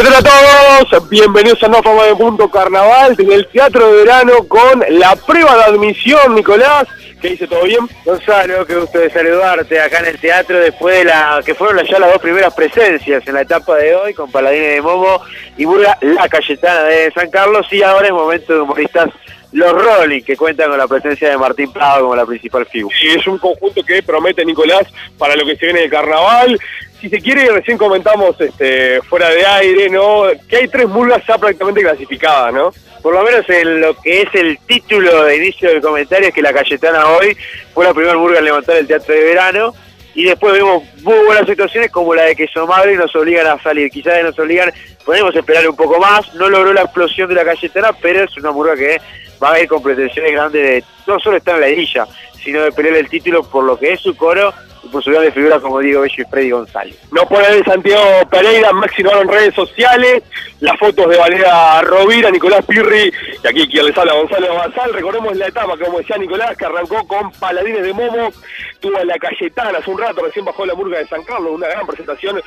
¿Qué tal a todos? Bienvenidos a una forma de Mundo Carnaval desde el Teatro de Verano con la prueba de admisión, Nicolás. ¿Qué dice? ¿Todo bien? Gonzalo, qué gusto de saludarte acá en el teatro después de la que fueron ya las dos primeras presencias en la etapa de hoy con Paladines de Momo y Burga La Cayetana de San Carlos y ahora es momento de humoristas los Rolling que cuentan con la presencia de Martín Prado como la principal figura. Sí, es un conjunto que promete Nicolás para lo que se viene de carnaval. Si se quiere, recién comentamos este, fuera de aire, ¿no? Que hay tres murgas ya prácticamente clasificadas, ¿no? Por lo menos en lo que es el título de inicio del comentario es que la Cayetana hoy fue la primera murga en levantar el teatro de verano y después vemos muy buenas situaciones como la de que Somadre nos obligan a salir, quizás nos obligan, podemos esperar un poco más, no logró la explosión de la Cayetana, pero es una murga que va a ir con pretensiones grandes de no solo estar en la edilla, sino de pelear el título por lo que es su coro y por su de figuras como Diego Bello y Freddy González. No puede de Santiago Pereira, máximo en redes sociales, las fotos de Valera Rovira, Nicolás Pirri, y aquí quien les habla Gonzalo Basal. Recordemos la etapa, como decía Nicolás, que arrancó con Paladines de Momo, tuvo a la Cayetana hace un rato, recién bajó la murga de San Carlos, una gran presentación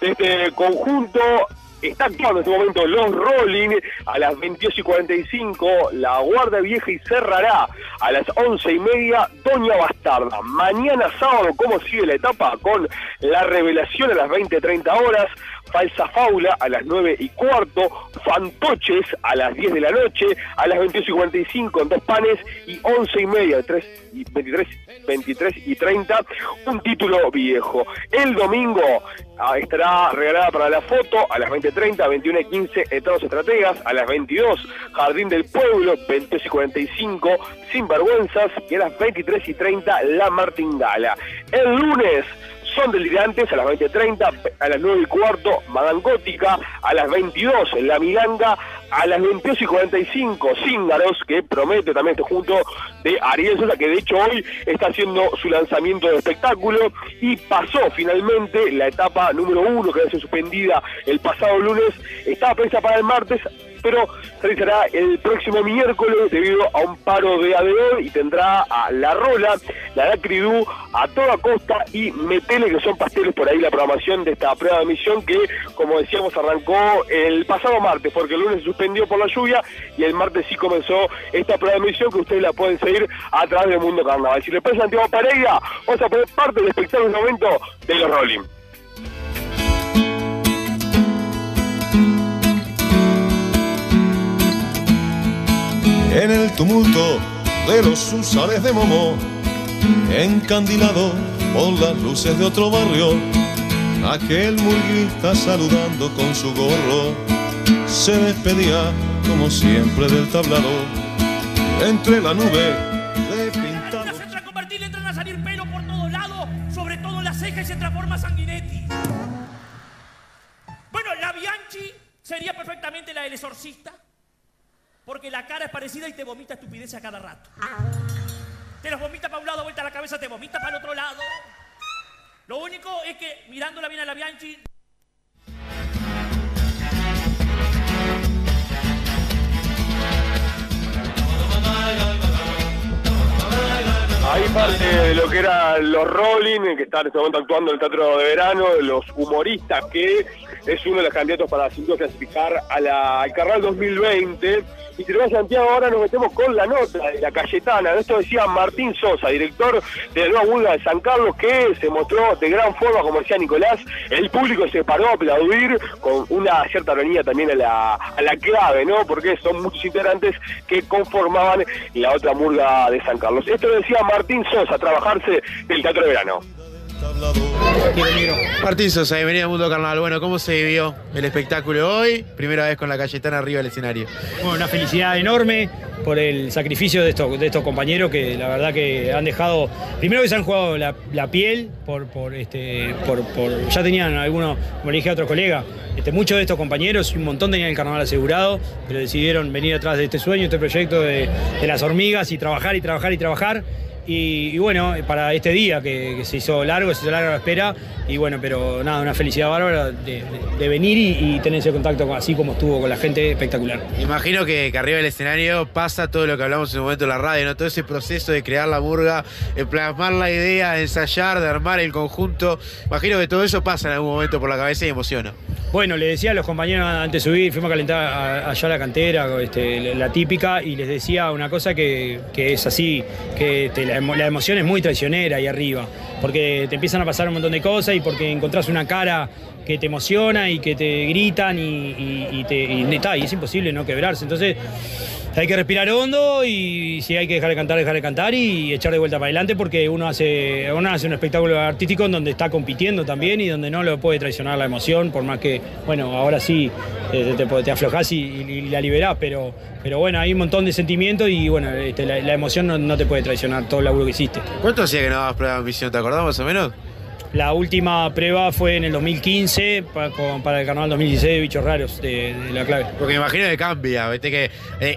de este conjunto Está actuando en este momento los Rolling a las 22 y 45, la Guardia Vieja y cerrará a las 11 y media Doña Bastarda. Mañana sábado, ¿cómo sigue la etapa? Con la revelación a las 20-30 horas, Falsa Faula a las 9 y cuarto, Fantoches a las 10 de la noche, a las 22 y 45 en dos panes y 11 y media, 3 y 23, 23 y 30, un título viejo. El domingo ah, estará regalada para la foto a las 20.30, 21 y 15 Estados Estrategas, a las 22 Jardín del Pueblo, 22 y 45 Sinvergüenzas y a las 23 y 30 La Martingala. El lunes son delirantes a las 20.30, a las 9 y cuarto, Madame Gótica, a las 22, La Milanga, a las 22 y 45, Cíngaros, que promete también este junto de Ariel Sosa, que de hecho hoy está haciendo su lanzamiento de espectáculo y pasó finalmente la etapa número uno que había sido suspendida el pasado lunes, estaba prevista para el martes, pero se realizará el próximo miércoles debido a un paro de ADO y tendrá a La Rola, la Dacridú, a toda costa y Metele, que son pasteles por ahí la programación de esta prueba de emisión que, como decíamos, arrancó el pasado martes, porque el lunes se suspendió por la lluvia y el martes sí comenzó esta prueba que ustedes la pueden seguir a través del Mundo Carnaval. Si les parece Santiago Pareira, vamos a poner parte del espectáculo momento de los Rolling. en el tumulto de los usales de Momo, encandilado por las luces de otro barrio, aquel murguista saludando con su gorro, se despedía como siempre del tablado, entre la nube de pintado. Se entra a convertir, entran a salir pelo por todos lados, sobre todo en las cejas y se transforma Sanguinetti. Bueno, la Bianchi sería perfectamente la del exorcista. Porque la cara es parecida y te vomita estupidez a cada rato. Te los vomita para un lado, vuelta la cabeza, te vomita para el otro lado. Lo único es que mirándola bien a la Bianchi. Parte lo que eran los Rolling, que están en este momento actuando en el Teatro de Verano, los humoristas, que es uno de los candidatos para sin clasificar a la, al Carnaval 2020. Y si a Santiago, ahora nos metemos con la nota de la Cayetana. Esto decía Martín Sosa, director de la nueva de San Carlos, que se mostró de gran forma, como decía Nicolás. El público se paró a aplaudir con una cierta ironía también a la, a la clave, ¿no? Porque son muchos integrantes que conformaban la otra murga de San Carlos. Esto decía Martín Sosa, trabajarse del Teatro de Verano. Martín Sosa, bienvenido a Mundo Carnaval. Bueno, ¿cómo se vivió el espectáculo hoy? Primera vez con la Cayetana arriba del escenario. Bueno, una felicidad enorme por el sacrificio de estos, de estos compañeros que la verdad que han dejado, primero que se han jugado la, la piel, por, por, este, por, por- ya tenían algunos, como le dije a otro colega, este, muchos de estos compañeros, un montón tenían el carnaval asegurado, pero decidieron venir atrás de este sueño, este proyecto de, de las hormigas y trabajar y trabajar y trabajar. Y, y bueno, para este día que, que se hizo largo, se hizo larga la espera, y bueno, pero nada, una felicidad bárbara de, de- de venir y, y tener ese contacto con- así como estuvo con la gente, espectacular. Imagino que, que arriba del escenario pasa todo lo que hablamos en un momento en la radio, ¿no? Todo ese proceso de crear la murga, de plasmar la idea, de ensayar, de armar el conjunto. Imagino que todo eso pasa en algún momento por la cabeza y emociona. Bueno, le decía a los compañeros antes de subir, fuimos a calentar allá a la cantera, este, la típica, y les decía una cosa que, que es así, que este, la, la emoción es muy traicionera ahí arriba, porque te empiezan a pasar un montón de cosas y porque encontrás una cara que te emociona y que te gritan y, te, ta, y es imposible no quebrarse. Entonces hay que respirar hondo y si hay que dejar de cantar, dejar de cantar y echar de vuelta para adelante porque uno hace, uno hace un espectáculo artístico en donde está compitiendo también y donde no lo puede traicionar la emoción, por más que, bueno, ahora sí eh, te, te aflojás y, la liberás, pero, pero bueno, hay un montón de sentimientos y bueno, este, la, emoción no, te puede traicionar todo el laburo que hiciste. ¿Cuánto hacía que no dabas prueba de ambición? ¿Te acordás más o menos? La última prueba fue en el 2015 pa- con- para el carnaval 2016 de Bichos Raros de, de la clave. Porque me imagino que cambia, ¿viste? Que eh,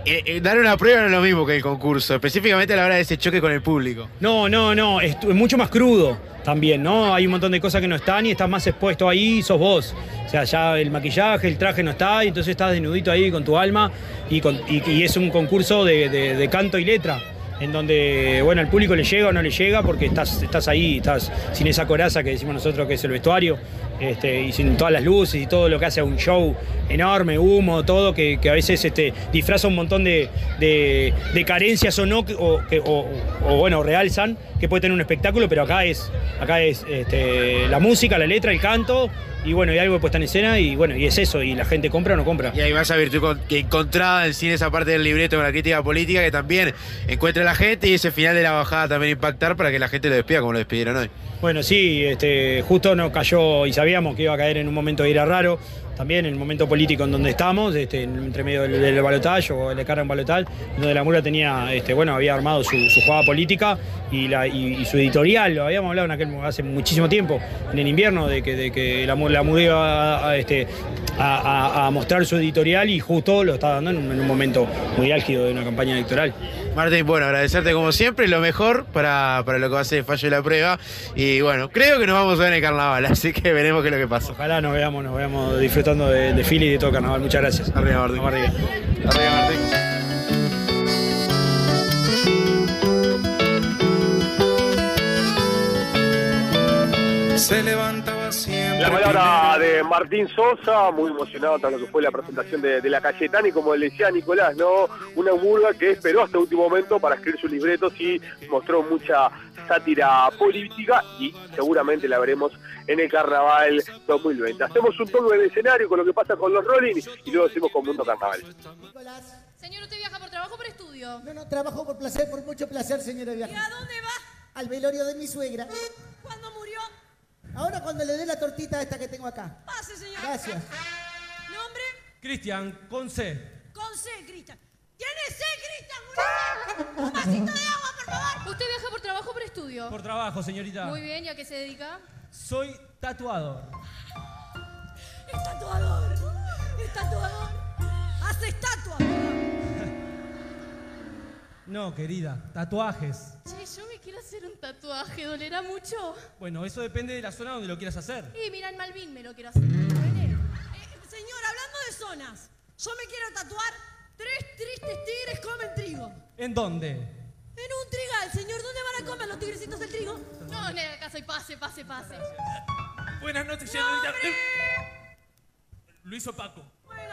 eh, eh, dar una prueba no es lo mismo que el concurso, específicamente a la hora de ese choque con el público. No, no, no, es, es mucho más crudo también, ¿no? Hay un montón de cosas que no están y estás más expuesto ahí, sos vos. O sea, ya el maquillaje, el traje no está, y entonces estás desnudito ahí con tu alma y, con- y- y es un concurso de, de- de canto y letra. En donde, bueno, al público le llega o no le llega porque estás, estás ahí, estás sin esa coraza que decimos nosotros que es el vestuario, este, y sin todas las luces y todo lo que hace a un show enorme, humo, todo, que, que a veces este, disfraza un montón de, de- de carencias o no, o, que- o- o, bueno, realzan que puede tener un espectáculo, pero acá es, acá es este, la música, la letra, el canto, y bueno, y algo puesta en escena, y bueno, y es eso, y la gente compra o no compra. Y hay más virtud con- que encontrada en cine esa parte del libreto con la crítica política que también encuentra la gente y ese final de la bajada también impactar para que la gente lo despida como lo despidieron hoy. Bueno, sí, este, justo nos cayó y sabíamos que iba a caer en un momento de ira raro, también en el momento político en donde estamos, este, en- entre medio del, del balotaje o el cara en balotaje, donde la Murga tenía, este, bueno, había armado su, jugada política y, su editorial, lo habíamos hablado en aquel, hace muchísimo tiempo, en el invierno, de que, de que la, la Murga iba a, a, este, a, a- a mostrar su editorial y justo lo está dando en un, en un momento muy álgido de una campaña electoral. Martín, bueno, agradecerte como siempre, lo mejor para, para lo que va a ser el fallo de la prueba. Y bueno, creo que nos vamos a ver en el carnaval, así que veremos qué es lo que pasa. Ojalá nos veamos, nos veamos disfrutando de, de Philly y de todo carnaval. Muchas gracias. Arriba, Martín. Arriba. Arriba, Martín. Se levantaba siempre. La palabra de Martín Sosa, muy emocionado tras lo que fue la presentación de, de la Cayetana y como le decía Nicolás, ¿no? Una murga que esperó hasta último momento para escribir sus libretos y mostró mucha sátira política y seguramente la veremos en el Carnaval 2020. Hacemos un tono del escenario con lo que pasa con los Rolling y luego seguimos con Mundo Carnaval. Señor, ¿usted viaja por trabajo o por estudio? No, no, trabajo por placer, por mucho placer, señora ¿Y a dónde va? Al velorio de mi suegra. ¿Cuándo murió? Ahora cuando le dé la tortita esta que tengo acá. Pase, señor. Gracias. ¿Nombre? Cristian, con C. Con C, Cristian. ¿Tiene C, Cristian? Un vasito de agua, por favor. ¿Usted viaja por trabajo o por estudio? Por trabajo, señorita. Muy bien, ¿y a qué se dedica? Soy tatuador. Es tatuador. Es tatuador. Hace estatuas. No, querida, tatuajes. Che, yo me quiero hacer un tatuaje. ¿Dolerá mucho? Bueno, eso depende de la zona donde lo quieras hacer. Y mira, en Malvin me lo quiero hacer. Eh, señor, hablando de zonas, yo me quiero tatuar tres tristes tigres comen trigo. ¿En dónde? En un trigal, señor, ¿dónde van a comer los tigrecitos del trigo? No, en acá soy pase, pase, pase. Buenas noches, señorita. Luis Opaco.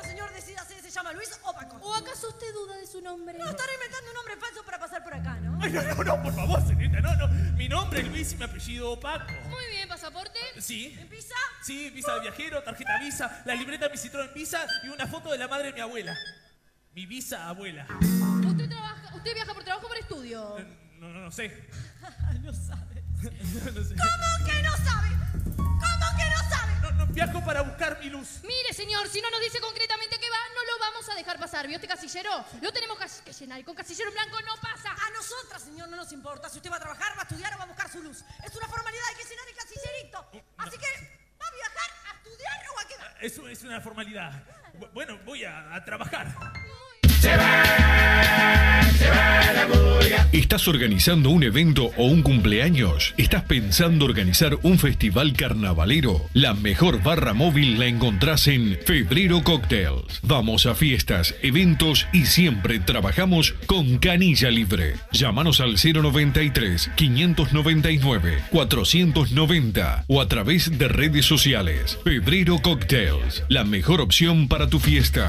Señor, decídase, se llama Luis o Paco. ¿O acaso usted duda de su nombre? No, estará inventando un nombre falso para pasar por acá, ¿no? Ay, no, no, no, por favor, señorita, no, no. Mi nombre es Luis y mi apellido Opaco. Muy bien, ¿pasaporte? Sí. ¿En Pisa? Sí, visa de viajero, tarjeta visa, la libreta mi citrón visa y una foto de la madre de mi abuela. Mi visa abuela. ¿Usted, trabaja, ¿Usted viaja por trabajo o por estudio? No, no, no sé. no sabe. ¿Cómo que no sabe? Viajo para buscar mi luz. Mire, señor, si no nos dice concretamente que va, no lo vamos a dejar pasar. ¿Vio este casillero? Lo tenemos que llenar y con casillero en blanco no pasa. A nosotras, señor, no nos importa si usted va a trabajar, va a estudiar o va a buscar su luz. Es una formalidad, hay que llenar el casillerito. Así que, ¿va a viajar, a estudiar o a quedar? Eso es una formalidad. Bu- Bueno, voy a, a trabajar. ¿Estás organizando un evento o un cumpleaños? ¿Estás pensando organizar un festival carnavalero? La mejor barra móvil la encontrás en Febrero Cocktails. Vamos a fiestas, eventos y siempre trabajamos con canilla libre. Llámanos al 093 599 490 o a través de redes sociales. Febrero Cocktails, la mejor opción para tu fiesta.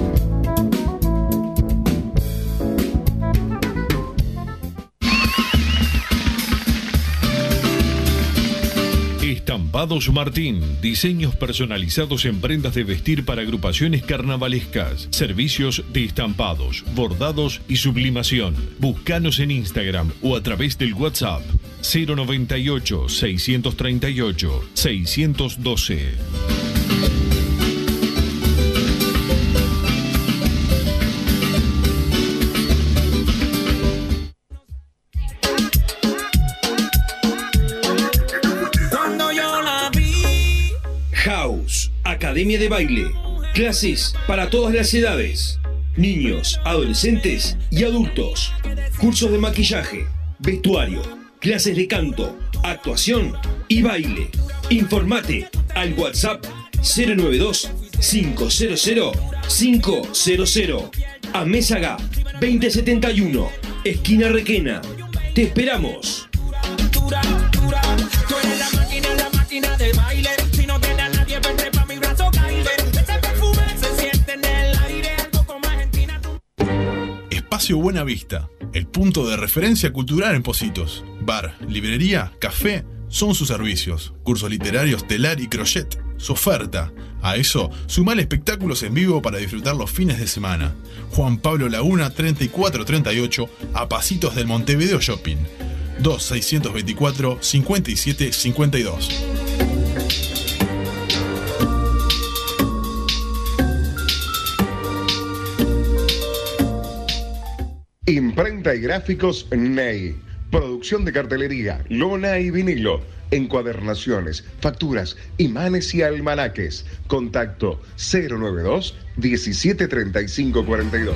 Estampados Martín, diseños personalizados en prendas de vestir para agrupaciones carnavalescas, servicios de estampados, bordados y sublimación. Búscanos en Instagram o a través del WhatsApp 098 638 612. Academia de Baile. Clases para todas las edades. Niños, adolescentes y adultos. Cursos de maquillaje, vestuario, clases de canto, actuación y baile. Informate al WhatsApp 092 500 500 a Mésaga 2071, esquina Requena. Te esperamos. La máquina, la máquina de baile. Espacio Buena Vista, el punto de referencia cultural en Positos. Bar, librería, café, son sus servicios. Cursos literarios, telar y crochet, su oferta. A eso, sumale espectáculos en vivo para disfrutar los fines de semana. Juan Pablo Laguna 3438, a pasitos del Montevideo Shopping. 2624 5752. Imprenta y gráficos Ney. Producción de cartelería, lona y vinilo. Encuadernaciones, facturas, imanes y almanaques. Contacto 092 1735 42.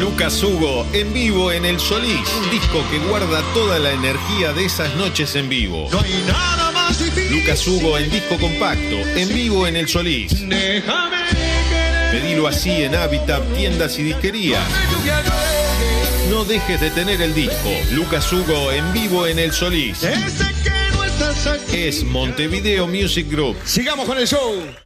Lucas Hugo en vivo en El Solís, un disco que guarda toda la energía de esas noches en vivo. No hay nada más difícil. Lucas Hugo en disco compacto, en vivo en El Solís. Déjame Pedilo así en Habitat, tiendas y disquerías. No dejes de tener el disco. Lucas Hugo en vivo en El Solís. Es Montevideo Music Group. Sigamos con el show.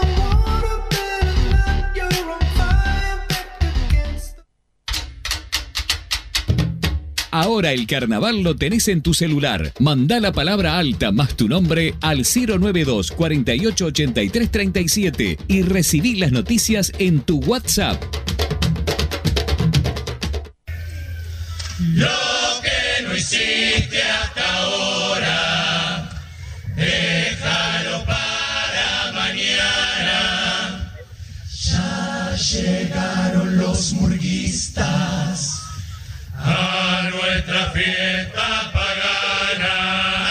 Ahora el carnaval lo tenés en tu celular. Mandá la palabra alta más tu nombre al 092 48 83 37 y recibí las noticias en tu WhatsApp. Lo nuestra fiesta pagana.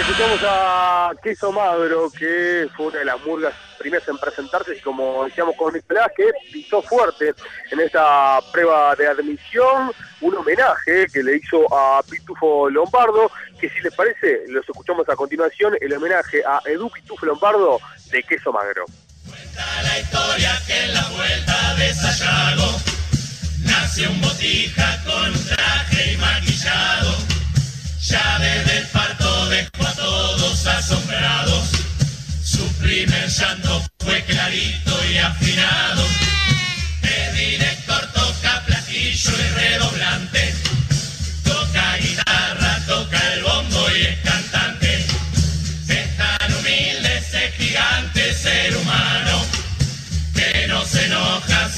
Escuchamos a Queso Magro, que fue una de las murgas primeras en presentarse y como decíamos con Nicolás, que pisó fuerte en esta prueba de admisión, un homenaje que le hizo a Pitufo Lombardo, que si les parece, los escuchamos a continuación, el homenaje a Edu Pitufo Lombardo de Queso Magro. Cuenta la historia que en la vuelta de Sayago nace un botija con traje y maquillado. Ya desde el parto dejó a todos asombrados. Su primer llanto fue clarito y afinado. El director toca platillo y redoblante.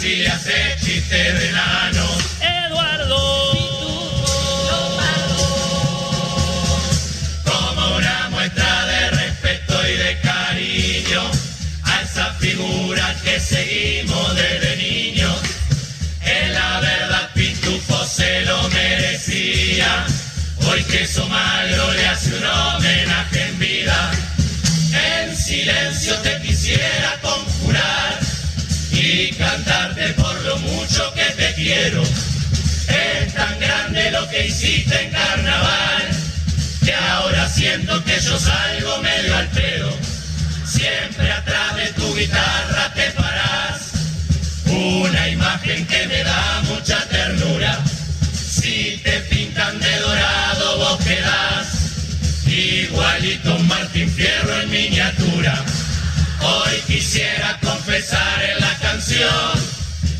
Si le hace chiste de enanos. Eduardo. Como una muestra de respeto y de cariño a esa figura que seguimos desde niños. En la verdad Pitufo se lo merecía. Hoy que Magro le hace un homenaje en vida. En silencio te quisiera conjurar y cantarte por lo mucho que te quiero. Es tan grande lo que hiciste en carnaval que ahora siento que yo salgo medio al pedo. Siempre atrás de tu guitarra te parás. Una imagen que me da mucha ternura. Si te pintan de dorado vos quedás igualito Martín Fierro en miniatura. Hoy quisiera confesar en la canción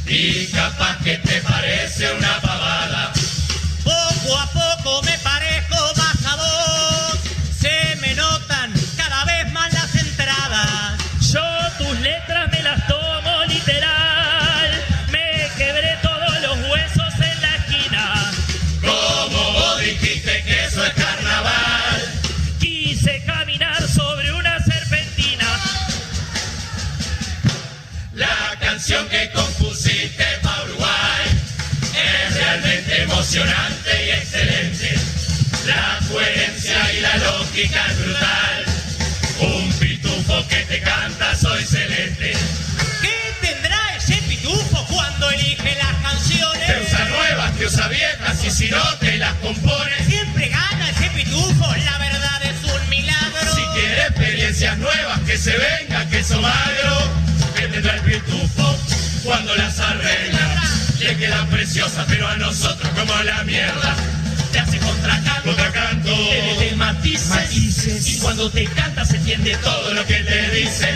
y capaz que te parece una pavada. Emocionante y excelente. La coherencia y la lógica es brutal. Un pitufo que te canta soy celeste. ¿Qué tendrá ese pitufo cuando elige las canciones? Te usa nuevas, te usa viejas y si no te las compone. Siempre gana ese pitufo, la verdad es un milagro. Si quiere experiencias nuevas, que se venga, que eso magro, que tendrá el pitufo cuando las arregla. Le quedan preciosas, pero a nosotros como a la mierda. Te hace contracanto, contracanto. Te mete matices, Y cuando te canta se entiende todo lo que te dice.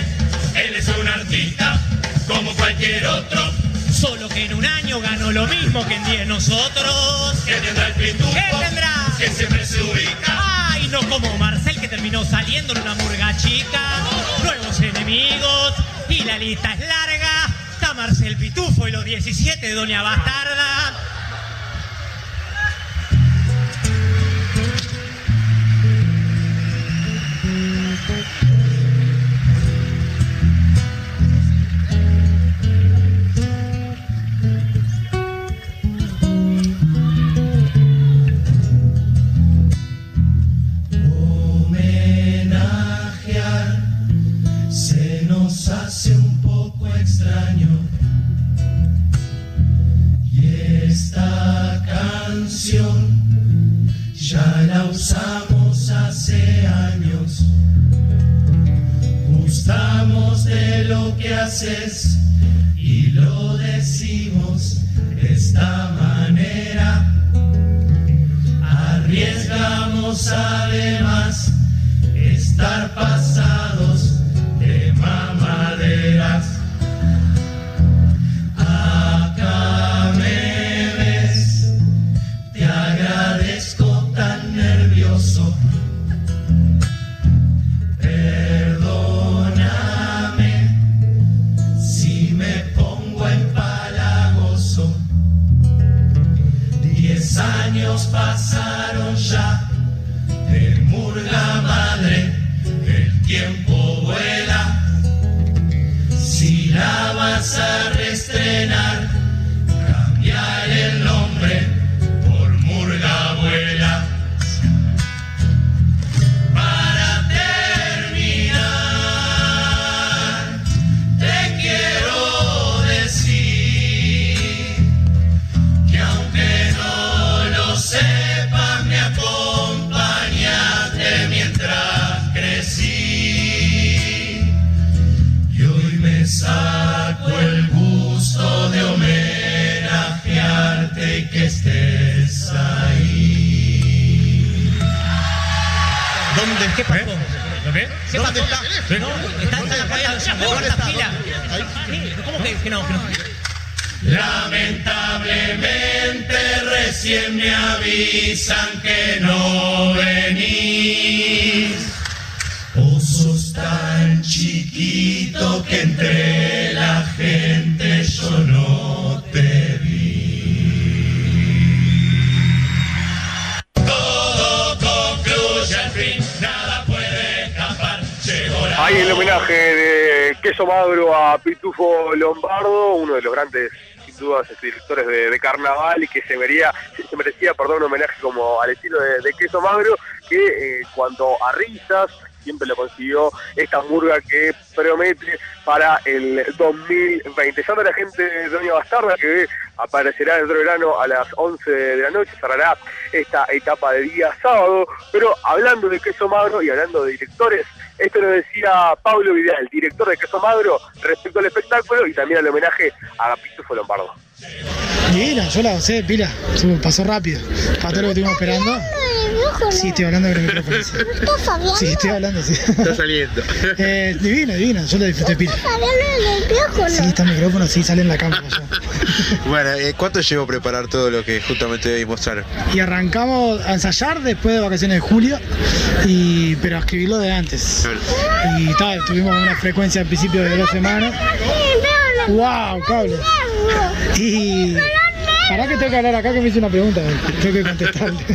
Él es un artista, como cualquier otro. Solo que en un año ganó lo mismo que en 10 nosotros. Que tendrá el pitufo, ¿Qué tendrá? que siempre se ubica. Ay, no como Marcel que terminó saliendo en una murga chica. Nuevos enemigos y la lista es larga. Está Marcel Pitufo y los 17 de Doña Bastarda. Ya la usamos hace años. Gustamos de lo que haces y lo decimos de Queso Magro a Pitufo Lombardo, uno de los grandes, sin dudas, este, directores de, carnaval y que se, vería, se merecía perdón, un homenaje como al estilo de, de Queso Magro, que eh, cuando a risas siempre lo consiguió esta murga que promete para el 2020. Llama a la gente de Doña Bastarda que aparecerá dentro de verano a las 11 de la noche, cerrará esta etapa de día sábado, pero hablando de Queso Magro y hablando de directores, esto lo decía Pablo Vidal, director de Queso Magro, respecto al espectáculo y también al homenaje a Pitufo Lombardo. Divina, yo la gocé, pila. Pasó rápido. Para todo lo que estuvimos esperando. Sí, estoy hablando con el micrófono. sí. Sí, estoy hablando, sí. Está saliendo. Eh, divina, divina. Yo la disfruté pila. Sí, está el micrófono, sí, sale en la cámara. ya. Bueno, eh, ¿cuánto llevo a preparar todo lo que justamente hoy mostraron? Y arrancamos a ensayar después de vacaciones de julio, y, pero a escribirlo de antes. Y tal, tuvimos una frecuencia al principio de dos semanas. ¡Wow! Cable. Y. 嘿。不 Pará que tengo que hablar acá que me hizo una pregunta, tengo que contestarle.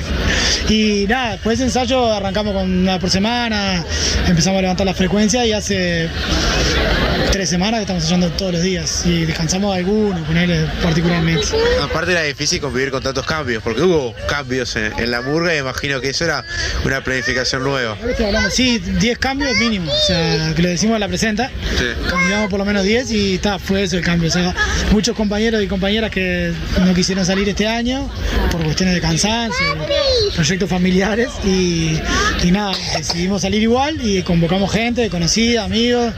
Y nada, después de ensayo arrancamos con una por semana, empezamos a levantar la frecuencia y hace tres semanas que estamos ensayando todos los días y descansamos algunos, ponerle particularmente. Aparte era difícil convivir con tantos cambios, porque hubo cambios en, en la murga y imagino que eso era una planificación nueva. Sí, 10 cambios mínimo, o sea, que lo decimos a la presenta, Sí. cambiamos por lo menos 10 y está, fue eso el cambio. O sea, muchos compañeros y compañeras que no quisieron salir este año por cuestiones de cansancio, proyectos familiares y, y nada, decidimos salir igual y convocamos gente conocida, amigos,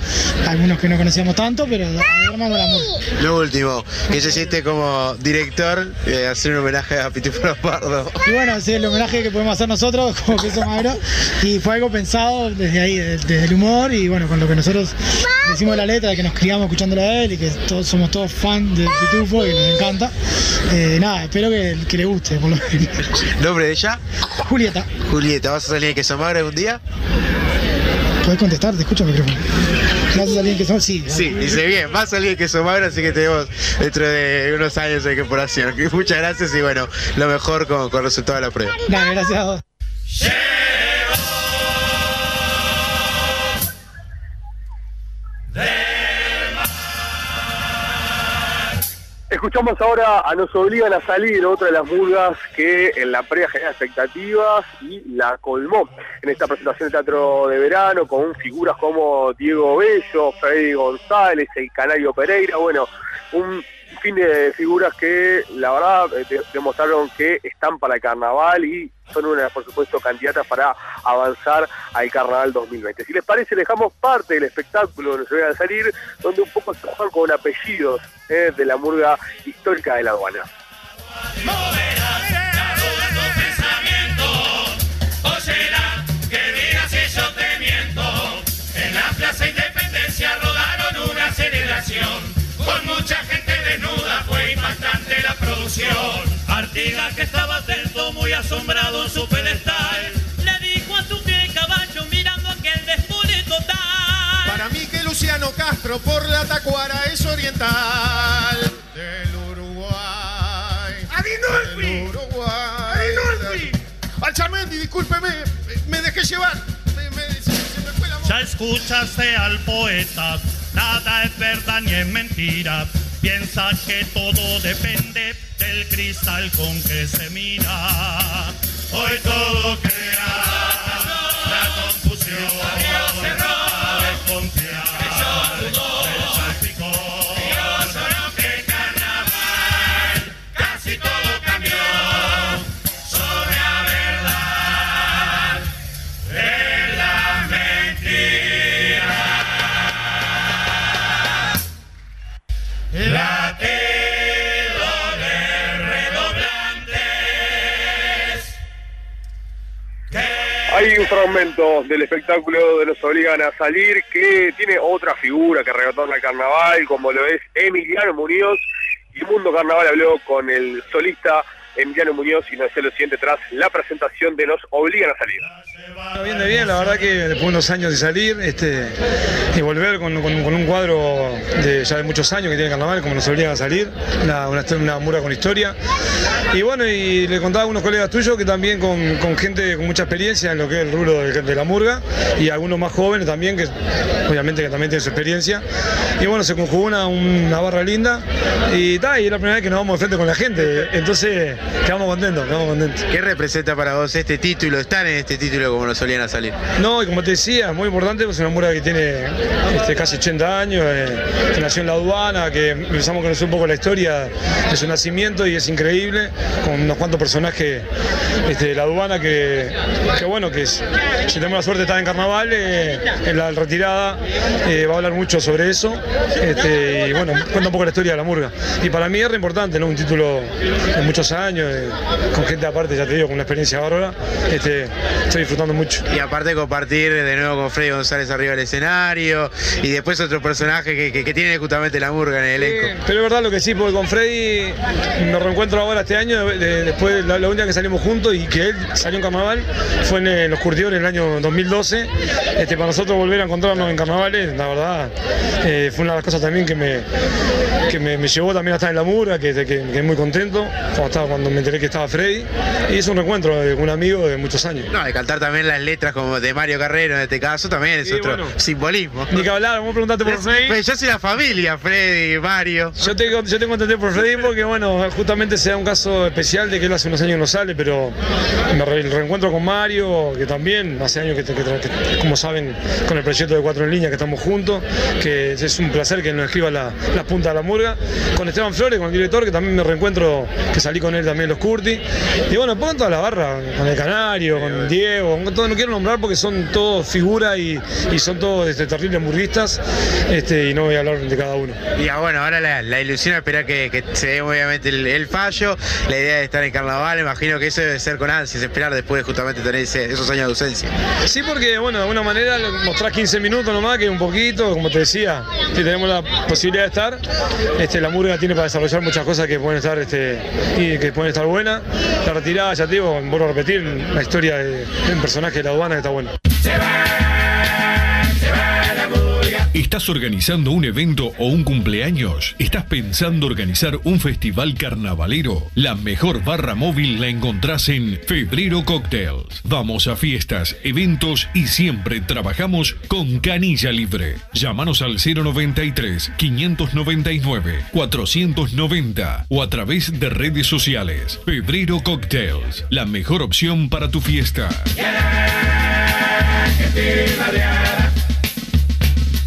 algunos que no conocíamos tanto, pero armamos. Lo último, que se siente como director eh, hacer un homenaje a Pitufo Lombardo. Y bueno, es el homenaje que podemos hacer nosotros como queso magro. Y fue algo pensado desde ahí, de- desde el humor y bueno, con lo que nosotros decimos la letra, que nos criamos escuchándolo a él y que todos somos todos fan de Pitufo y nos encanta. Eh, nada, espero que, que le guste, por lo menos. ¿Nombre de ella? Julieta, Julieta, ¿vas a salir en Queso Magro algún día? ¿podés contestar? Te escucho el micrófono. ¿Vas a salir en que son? Sí. Sí, dice bien, va a salir en Queso Magro, así que tenemos dentro de unos años de corporación. Muchas gracias y bueno, lo mejor con, con el resultado de la prueba. Dale, gracias a vos. Escuchamos ahora a Nos Obligan a Salir, otra de las murgas que en la previa genera expectativas y la colmó en esta presentación de teatro de verano con figuras como Diego Bello, Freddy González, el Canario Pereira, bueno, un fin de figuras que la verdad eh, de- demostraron que están para el carnaval y son una, por supuesto, candidatas para avanzar al carnaval 2020. Si les parece, dejamos parte del espectáculo, nos voy a salir, donde un poco se juegan con apellidos eh, de la murga histórica de la aduana. Artigas que estaba atento, muy asombrado en su pedestal, le dijo a su pie caballo mirando aquel desfile total. Para mí que Luciano Castro por la tacuara es oriental del Uruguay. Del Uruguay. Al Charmendi, discúlpeme, me dejé llevar. Me- me- se- se me fue la Ya escuchaste al poeta, nada es verdad ni es mentira. Piensa que todo depende del cristal con que se mira. Hoy todo crea la confusión. Un fragmento del espectáculo de Nos Obligan a Salir que tiene otra figura que retorna al carnaval, como lo es Emiliano Muñoz. Y Mundo Carnaval habló con el solista Emiliano Muñoz y nos decía lo siguiente tras la presentación de Nos Obligan a Salir. Está bien de bien, la verdad que después de unos años de salir este, y volver con, con- un cuadro de ya de muchos años que tiene carnaval, como nos obligan a salir, una, una, una con historia. Y bueno, y le contaba a unos colegas tuyos que también con, con gente con mucha experiencia en lo que es el rubro de, de la murga y algunos más jóvenes también, que obviamente que también tienen su experiencia. Y bueno, se conjugó una, una barra linda y, ta, y es la primera vez que nos vamos de frente con la gente. Entonces, quedamos contentos, quedamos contentos. ¿Qué representa para vos este título, estar en este título como nos solían a salir? No, y como te decía, es muy importante, pues es una murga que tiene este, casi 80 años, eh, que nació en la aduana, que empezamos a conocer un poco la historia de su nacimiento y es increíble, con unos cuantos personajes este, de la aduana que, que bueno, que es- si tenemos la suerte de estar en carnaval, eh, en la retirada eh, va a hablar mucho sobre eso, este, y bueno, cuenta un poco la historia de la murga. Y para mí es re importante, ¿no? Un título de muchos años, eh, con gente aparte, ya te digo, con una experiencia bárbara, este, estoy disfrutando mucho. Y aparte compartir de nuevo con Freddy González arriba del escenario y después otro personaje que, que- que tiene justamente la murga en el elenco. Pero es verdad lo que sí, porque con Freddy me reencuentro ahora este año, de- de- después la, la única que salimos juntos y que él salió en carnaval fue en Los Curtidores en el año 2012. Este, para nosotros volver a encontrarnos en carnavales, la verdad, eh, fue una de las cosas también que me, que me, me llevó también a estar en la murga, que, que, que muy contento cuando, estaba, cuando me enteré que estaba Freddy. Y es un reencuentro de un amigo de muchos años. No, de cantar también las letras como de Mario Carrero en este caso también es otro bueno. simbolismo. Ni que hablar, vos preguntaste por Freddy. Pero yo soy la familia, Freddy, Mario. Yo tengo, yo tengo entendido por Freddy porque, bueno, justamente se da un caso especial de que él hace unos años no sale, pero me re- el reencuentro con Mario, que también hace años que, que- que- como saben, con el proyecto de Cuatro en Línea que estamos juntos, que es un placer que nos escriba la, la punta de la murga. Con Esteban Flores, con el director, que también me reencuentro, que salí con él también los Curti. Y bueno, pongan toda la barra, con el Canario, con Diego, con todo, no quiero nombrar porque son todos figuras y, y son todos este, terribles murguistas, este, y no voy a hablar de cada uno. Y ah, bueno, ahora la, la ilusión es esperar que, que se dé obviamente el, el fallo, la idea de estar en carnaval, imagino que eso debe ser con ansias, esperar después de justamente tener ese- esos años de ausencia. Sí, porque bueno, de alguna manera mostrás 15 minutos nomás, que un poquito, como te decía, si tenemos la posibilidad de estar, este, la murga tiene para desarrollar muchas cosas que pueden estar este, y que pueden estar buenas. La retirada, ya te digo, vuelvo a repetir, la historia de, un personaje de la aduana que está bueno. ¿Estás organizando un evento o un cumpleaños? ¿Estás pensando organizar un festival carnavalero? La mejor barra móvil la encontrás en Febrero Cocktails. Vamos a fiestas, eventos y siempre trabajamos con canilla libre. Llámanos al 093 599 490 o a través de redes sociales. Febrero Cocktails, la mejor opción para tu fiesta.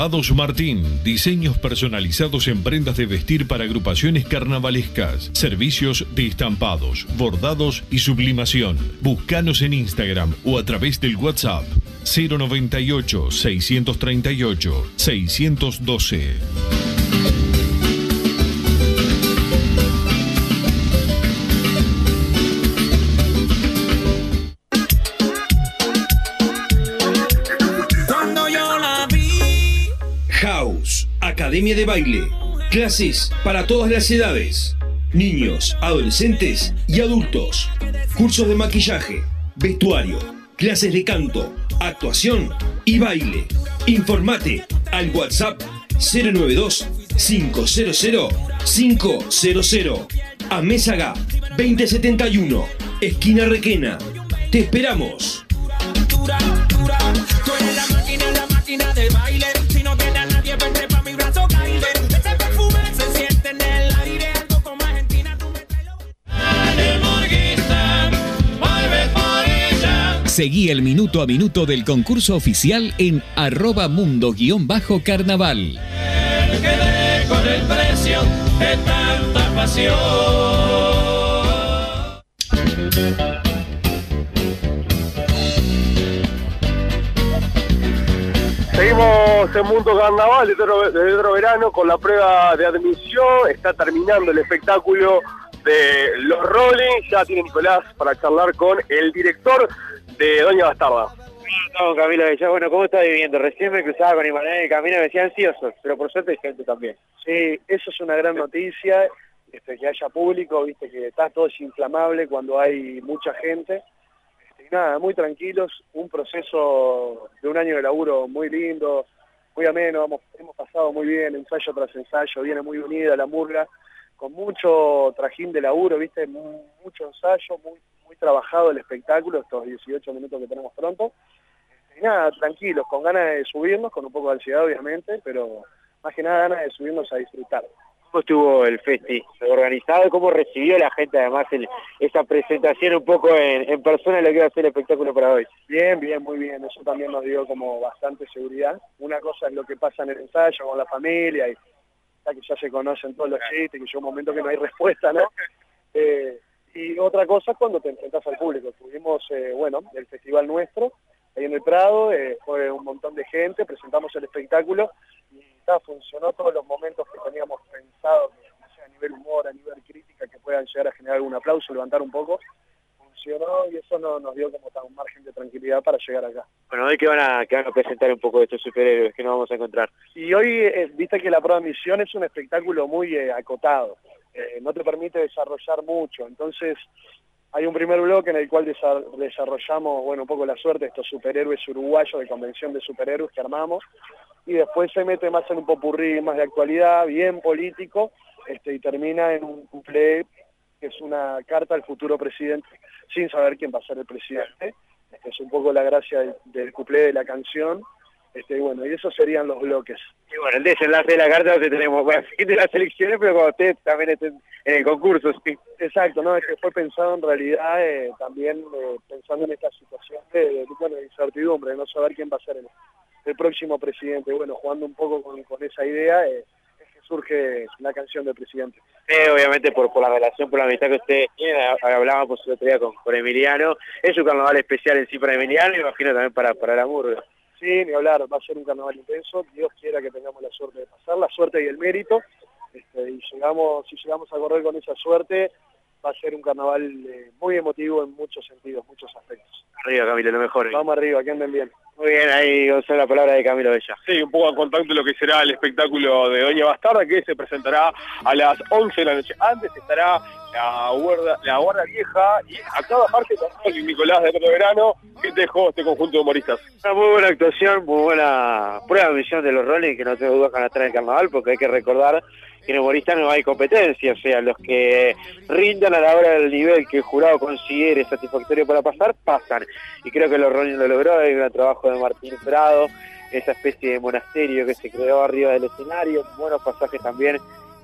Estampados Martín, diseños personalizados en prendas de vestir para agrupaciones carnavalescas, servicios de estampados, bordados y sublimación. Búscanos en Instagram o a través del WhatsApp 098 638 612. Academia de Baile. Clases para todas las edades. Niños, adolescentes y adultos. Cursos de maquillaje, vestuario, clases de canto, actuación y baile. Informate al WhatsApp 092 500 500. A Mésaga 2071, esquina Requena. Te esperamos. Seguí el minuto a minuto del concurso oficial en arroba mundo-carnaval. Quedé con el precio de tanta pasión. Seguimos en Mundo Carnaval de otro, de otro verano con la prueba de admisión. Está terminando el espectáculo de los Rolling. Ya tiene Nicolás para charlar con el director de Doña Bastarda. No, Camilo bueno, ¿cómo estás viviendo? Recién me cruzaba con Imanuel en el camino y me decía ansioso, pero por suerte hay gente también. Sí, eso es una gran noticia, este, que haya público, viste que está todo desinflamable cuando hay mucha gente. Este, nada, muy tranquilos, un proceso de un año de laburo muy lindo, muy ameno, hemos, hemos pasado muy bien, ensayo tras ensayo, viene muy unida la murga, con mucho trajín de laburo, viste, Mu- mucho ensayo, muy, muy trabajado el espectáculo, estos 18 minutos que tenemos pronto. Y nada, tranquilos, con ganas de subirnos, con un poco de ansiedad obviamente, pero más que nada ganas de subirnos a disfrutar. ¿Cómo estuvo el festi organizado? ¿Cómo recibió la gente además el- esa presentación un poco en, en persona de lo que iba a ser el espectáculo para hoy? Bien, bien, muy bien. Eso también nos dio como bastante seguridad. Una cosa es lo que pasa en el ensayo con la familia y ya que ya se conocen todos los chistes, que llega un momento que no hay respuesta, ¿no? Eh, y otra cosa es cuando te enfrentas al público. Tuvimos, eh, bueno, el festival nuestro ahí en el Prado, eh, fue un montón de gente, presentamos el espectáculo y ta, funcionó todos los momentos que teníamos pensado, a nivel humor, a nivel crítica, que puedan llegar a generar algún aplauso, levantar un poco. Y eso no, nos dio como un margen de tranquilidad para llegar acá. Bueno, hoy que van a, que van a presentar un poco de estos superhéroes que nos vamos a encontrar. Y hoy, eh, viste que la prueba de misión es un espectáculo muy eh, acotado, eh, no te permite desarrollar mucho, entonces hay un primer bloque en el cual desa- desarrollamos, bueno, un poco la suerte de estos superhéroes uruguayos de convención de superhéroes que armamos, y después se mete más en un popurrí más de actualidad, bien político, este, y termina en un couplé que es una carta al futuro presidente, sin saber quién va a ser el presidente. Este, es un poco la gracia del, del couplé de la canción. Este, y bueno, y esos serían los bloques. Y bueno, el desenlace de la carta donde tenemos, bueno, fin de las elecciones, pero cuando ustedes también estén en el concurso, sí. Exacto, no, es que fue pensado en realidad eh, también eh, pensando en esta situación de, de, bueno, de incertidumbre, de no saber quién va a ser el, el próximo presidente. Bueno, jugando un poco con, con esa idea, eh, que surge la canción del presidente. Eh, obviamente por, por la relación, por la amistad que ustedes tienen, ha- hablábamos el otro día con, con Emiliano, es un carnaval especial en sí para Emiliano y imagino también para, para la murga. Sí, ni hablar, va a ser un carnaval intenso, Dios quiera que tengamos la suerte de pasar, la suerte y el mérito, este, y llegamos, si llegamos a correr con esa suerte, va a ser un carnaval eh, muy emotivo en muchos sentidos, muchos aspectos. Arriba Camilo, lo mejor. hoy. Vamos arriba, que anden bien. Muy bien, ahí Gonzalo, la palabra de Camilo Bella. Sí, un poco en contacto de lo que será el espectáculo de Doña Bastarda, que se presentará a las 11 de la noche. Antes estará la guarda, la guarda vieja y acá bajarte con el Nicolás de verano, que dejó este conjunto de humoristas. Una muy buena actuación, muy buena prueba de misión de los Rolling, que no tengo dudas van a estar en el carnaval, porque hay que recordar que en humoristas no hay competencia, o sea, los que rindan a la hora del nivel que el jurado considere satisfactorio para pasar, pasan. Y creo que los Rolling lo logró, hay un trabajo de Martín Prado, esa especie de monasterio que se creó arriba del escenario, buenos pasajes también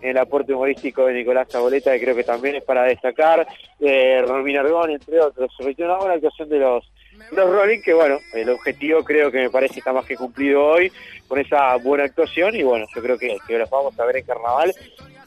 el aporte humorístico de Nicolás Zaboleta, que creo que también es para destacar, eh, Romina Argón, entre otros. Todo una buena actuación de los, los Rolling, que bueno, el objetivo creo que me parece está más que cumplido hoy, con esa buena actuación, y bueno, yo creo que, que los vamos a ver en carnaval.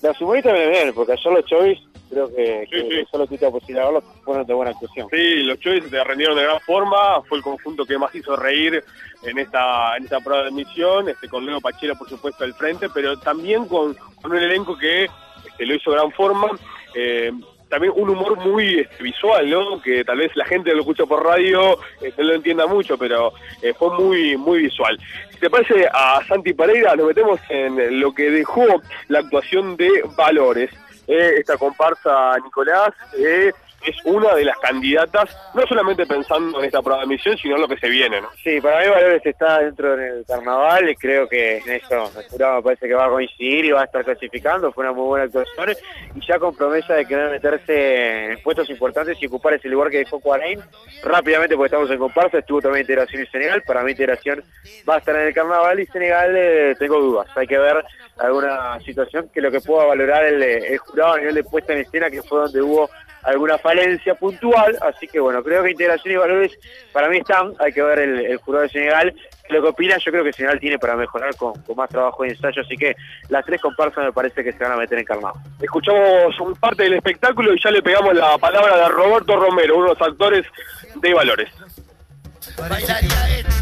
Los humoristas me bien, porque ayer los Choice, creo que, que solo tuviste la posibilidad de verlos, fueron de buena actuación. Sí, los Choice te rendieron de gran forma, fue el conjunto que más hizo reír en esta en esta prueba de emisión, este, con Leo Pachela por supuesto al frente, pero también con, con un elenco que este, lo hizo de gran forma. eh, también un humor muy este, visual, ¿no? Que tal vez la gente lo escucha por radio eh, no lo entienda mucho, pero eh, fue muy muy visual. Si te parece a Santi Pereira, nos metemos en lo que dejó la actuación de Valores. Eh, esta comparsa Nicolás eh, es una de las candidatas, no solamente pensando en esta prueba de misión, sino en lo que se viene, ¿no? Sí, para mí Valores está dentro del carnaval y creo que en eso el jurado me parece que va a coincidir y va a estar clasificando. Fue una muy buena actuación y ya con promesa de querer meterse en puestos importantes y ocupar ese lugar que dejó Cuarain. Rápidamente, porque estamos en comparsa, estuvo también Integración y Senegal. Para mí Integración va a estar en el carnaval y Senegal eh, tengo dudas. Hay que ver alguna situación que lo que pueda valorar el, el jurado a nivel de puesta en escena, que fue donde hubo alguna falencia puntual, así que bueno, creo que integración y valores para mí están, hay que ver el, el jurado de Senegal, lo que opina, yo creo que Senegal tiene para mejorar con, con más trabajo y ensayo, así que las tres comparsas me parece que se van a meter en carnado. Escuchamos un parte del espectáculo y ya le pegamos la palabra de Roberto Romero, uno de los actores de Valores. A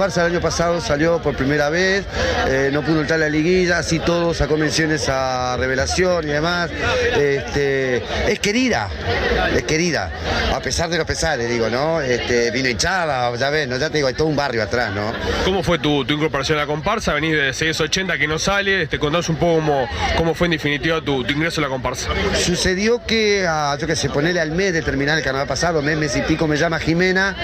comparsa el año pasado salió por primera vez, eh, no pudo entrar a la liguilla, así todo sacó menciones a revelación y demás. Este, es querida, es querida, a pesar de los pesares, digo, ¿no? Este, vino hinchada, ya ves, ¿no? ya te digo, hay todo un barrio atrás, ¿no? ¿Cómo fue tu, tu incorporación a la comparsa? Venís de 680 que no sale, te contás un poco cómo, cómo fue en definitiva tu, tu ingreso a la comparsa. Sucedió que, a, yo que sé, ponerle al mes de terminar el carnaval pasado, mes, mes y pico, me llama Jimena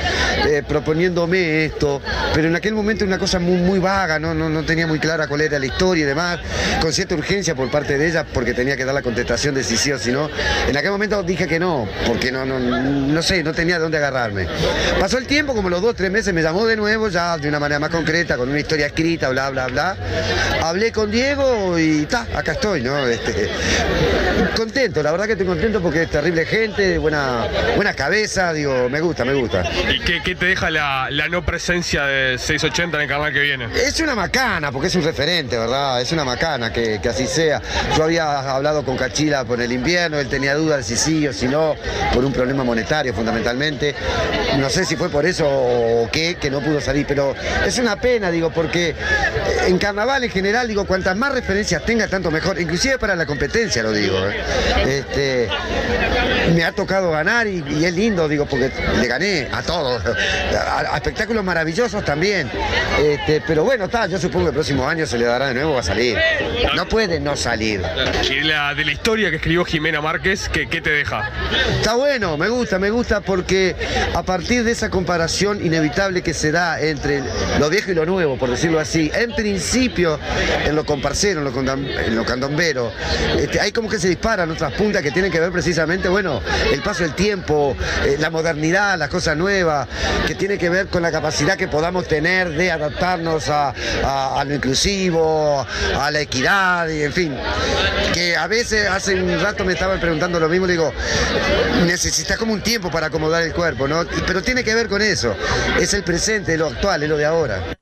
eh, proponiéndome esto. pero en aquel momento una cosa muy, muy vaga, ¿no? No, no tenía muy clara cuál era la historia y demás, con cierta urgencia por parte de ella, porque tenía que dar la contestación de si sí o si no. En aquel momento dije que no, porque no, no, no sé, no tenía de dónde agarrarme. Pasó el tiempo, como los dos, tres meses, me llamó de nuevo, ya de una manera más concreta, con una historia escrita, bla, bla, bla. Hablé con Diego y ta, acá estoy, ¿no? Este, contento, la verdad que estoy contento porque es terrible gente, buena, buena cabeza, digo, me gusta, me gusta. ¿Y qué, qué te deja la, la no presencia de 680 en el carnaval que viene? Es una macana, porque es un referente, ¿verdad? Es una macana que, que así sea. Yo había hablado con Cachila por el invierno, él tenía dudas si sí o si no, por un problema monetario fundamentalmente. No sé si fue por eso o qué, que no pudo salir, pero es una pena, digo, porque en carnaval en general, digo, cuantas más referencias tenga, tanto mejor, inclusive para la competencia, lo digo. ¿eh? Este, me ha tocado ganar y, y es lindo, digo, porque le gané a todos, a, a espectáculos maravillosos también. Este, pero bueno, está, yo supongo que el próximo año se le dará de nuevo, va a salir. No puede no salir. Y de la, de la historia que escribió Jimena Márquez, ¿qué, qué te deja? Está bueno, me gusta, me gusta porque a partir de esa comparación inevitable que se da entre lo viejo y lo nuevo, por decirlo así, en principio en lo comparsero, en lo, condam- en lo candombero, este, hay como que se disparan otras puntas que tienen que ver precisamente, bueno, el paso del tiempo, eh, la modernidad, las cosas nuevas, que tiene que ver con la capacidad que podamos tener de adaptarnos a, lo inclusivo, a la equidad, y en fin, que a veces hace un rato me estaban preguntando lo mismo, digo, necesitas como un tiempo para acomodar el cuerpo, ¿no? Pero tiene que ver con eso, es el presente, es lo actual, es lo de ahora.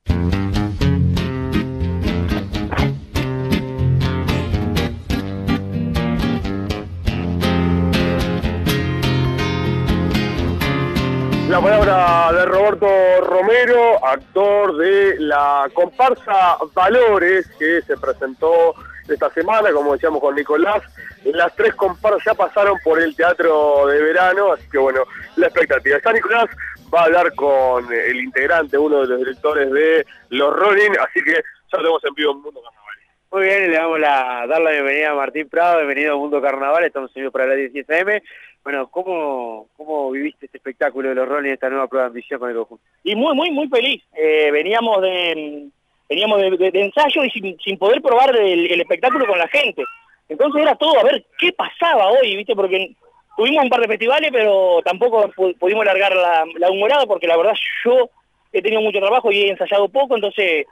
Roberto Romero, actor de la comparsa Valores, que se presentó esta semana, como decíamos con Nicolás. Las tres comparsas ya pasaron por el teatro de verano, así que bueno, la expectativa. Ya Nicolás va a hablar con el integrante, uno de los directores de Los Rolling, así que ya tenemos en vivo en Mundo Carnaval. Muy bien, le damos la, dar la bienvenida a Martín Prado, bienvenido a Mundo Carnaval, estamos en vivo para la 16 AM. Bueno, ¿cómo, ¿cómo viviste este espectáculo de los Rolling, esta nueva prueba de ambición con el conjunto? y muy, muy, muy feliz. Eh, veníamos de veníamos de, de- ensayo y sin, sin poder probar el, espectáculo con la gente. Entonces era todo a ver qué pasaba hoy, ¿viste? Porque tuvimos un par de festivales, pero tampoco pu- pudimos largar la, la humorada porque la verdad yo he tenido mucho trabajo y he ensayado poco, entonces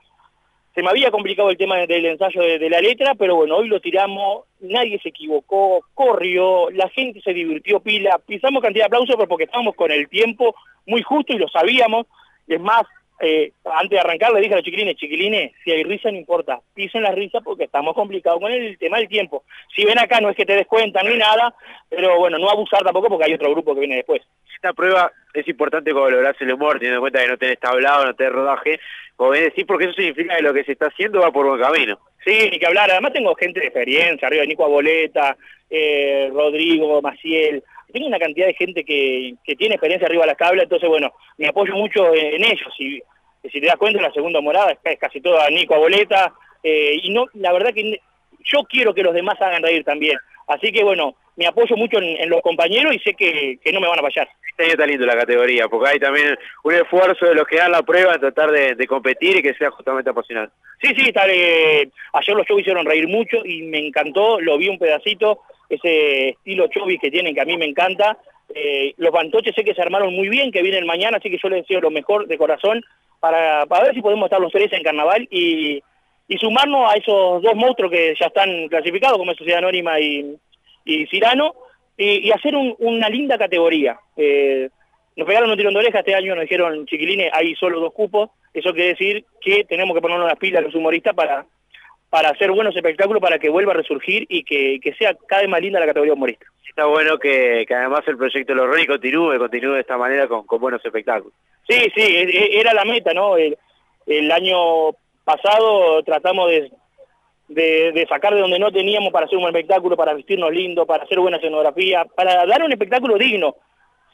se me había complicado el tema del ensayo de, la letra, pero bueno, hoy lo tiramos, nadie se equivocó, corrió, la gente se divirtió pila, pisamos cantidad de aplausos pero porque estábamos con el tiempo muy justo y lo sabíamos, es más, eh, antes de arrancar le dije a los chiquilines, chiquilines, si hay risa no importa, pisen la risa porque estamos complicados con el tema del tiempo. Si ven acá no es que te descuentan ni nada, pero bueno, no abusar tampoco porque hay otro grupo que viene después. Esta prueba es importante lográs el humor, teniendo en cuenta que no tenés tablado, no tenés rodaje, como bien decís, porque eso significa que lo que se está haciendo va por buen camino. Sí, ni que hablar. Además tengo gente de experiencia, arriba Nico Aboleta, eh, Rodrigo, Maciel. Tengo una cantidad de gente que, que tiene experiencia arriba de las tablas, entonces bueno, me apoyo mucho en, ellos. Y si te das cuenta, la segunda morada es, es casi toda Nico Aboleta. eh, y no, la verdad que yo quiero que los demás hagan reír también. Así que bueno, me apoyo mucho en, en los compañeros y sé que, que no me van a fallar. Este año está lindo la categoría, porque hay también un esfuerzo de los que dan la prueba tratar de, de competir y que sea justamente apasionante. Sí, sí, está, eh, ayer los shows hicieron reír mucho y me encantó, lo vi un pedacito, ese estilo chovis que tienen que a mí me encanta. Eh, los bantoches sé que se armaron muy bien, que vienen mañana, así que yo les deseo lo mejor de corazón para, para ver si podemos estar los tres en carnaval y, y sumarnos a esos dos monstruos que ya están clasificados, como es Sociedad Anónima y, y Cirano, y, y hacer un- una linda categoría. Eh, nos pegaron un tirón de oreja este año, nos dijeron, chiquilines, hay solo dos cupos. Eso quiere decir que tenemos que ponernos las pilas los humoristas para, para hacer buenos espectáculos, para que vuelva a resurgir y que, que sea cada vez más linda la categoría humorística. Está bueno que, que además el proyecto los Rolling continúe, continúe de esta manera con, con buenos espectáculos. Sí, sí, e- e- era la meta, ¿no? El, el año pasado tratamos de, de, de sacar de donde no teníamos para hacer un buen espectáculo, para vestirnos lindo, para hacer buena escenografía, para dar un espectáculo digno.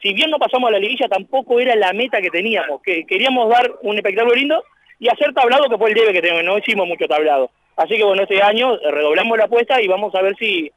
Si bien no pasamos a la liguilla, tampoco era la meta que teníamos, que queríamos dar un espectáculo lindo y hacer tablado, que fue el debe que tenemos, no hicimos mucho tablado. Así que bueno, este año redoblamos la apuesta y vamos a ver si,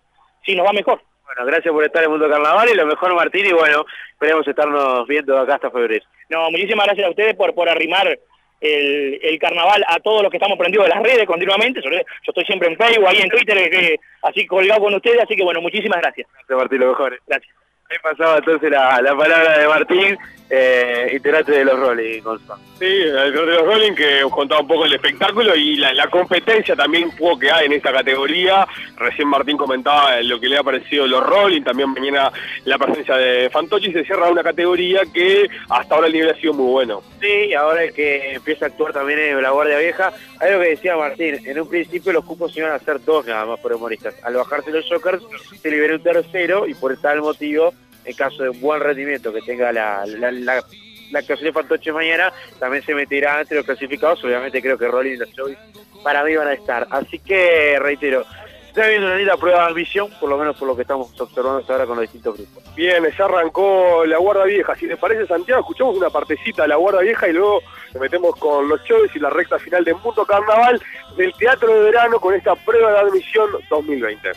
si nos va mejor. Bueno, gracias por estar en Mundo Carnaval y lo mejor Martín y bueno, esperemos estarnos viendo acá hasta febrero. No, muchísimas gracias a ustedes por, por arrimar el, el carnaval a todos los que estamos prendidos de las redes continuamente. Sobre- Yo estoy siempre en Facebook, ahí en Twitter, eh, así colgado con ustedes, así que bueno, muchísimas gracias. Gracias Martín, lo mejor. Gracias. Ahí pasaba entonces la, la palabra de Martín, eh, integrante de los Rolling, Gonzalo. Sí, el de los Rolling que contaba un poco el espectáculo y la, la competencia también un poco que hay en esta categoría. Recién Martín comentaba lo que le ha parecido los Rolling, también mañana la presencia de Fantochi se cierra una categoría que hasta ahora el nivel ha sido muy bueno. Sí, ahora es que empieza a actuar también en la Guardia Vieja. Hay lo que decía Martín, en un principio los cupos iban a ser dos nada más por humoristas. Al bajarse los Jokers se liberó un tercero y por tal motivo, en caso de un buen rendimiento que tenga la, la, la, la de Fantoche mañana, también se meterá entre los clasificados. Obviamente creo que Rolling y los Jovis para mí van a estar. Así que, reitero, está viendo una linda prueba de admisión, por lo menos por lo que estamos observando hasta ahora con los distintos grupos. Bien, ya arrancó la Guarda Vieja. Si les parece, Santiago, escuchamos una partecita de la Guarda Vieja y luego nos metemos con los shows y la recta final de Mundo Carnaval del Teatro de Verano con esta prueba de admisión 2020.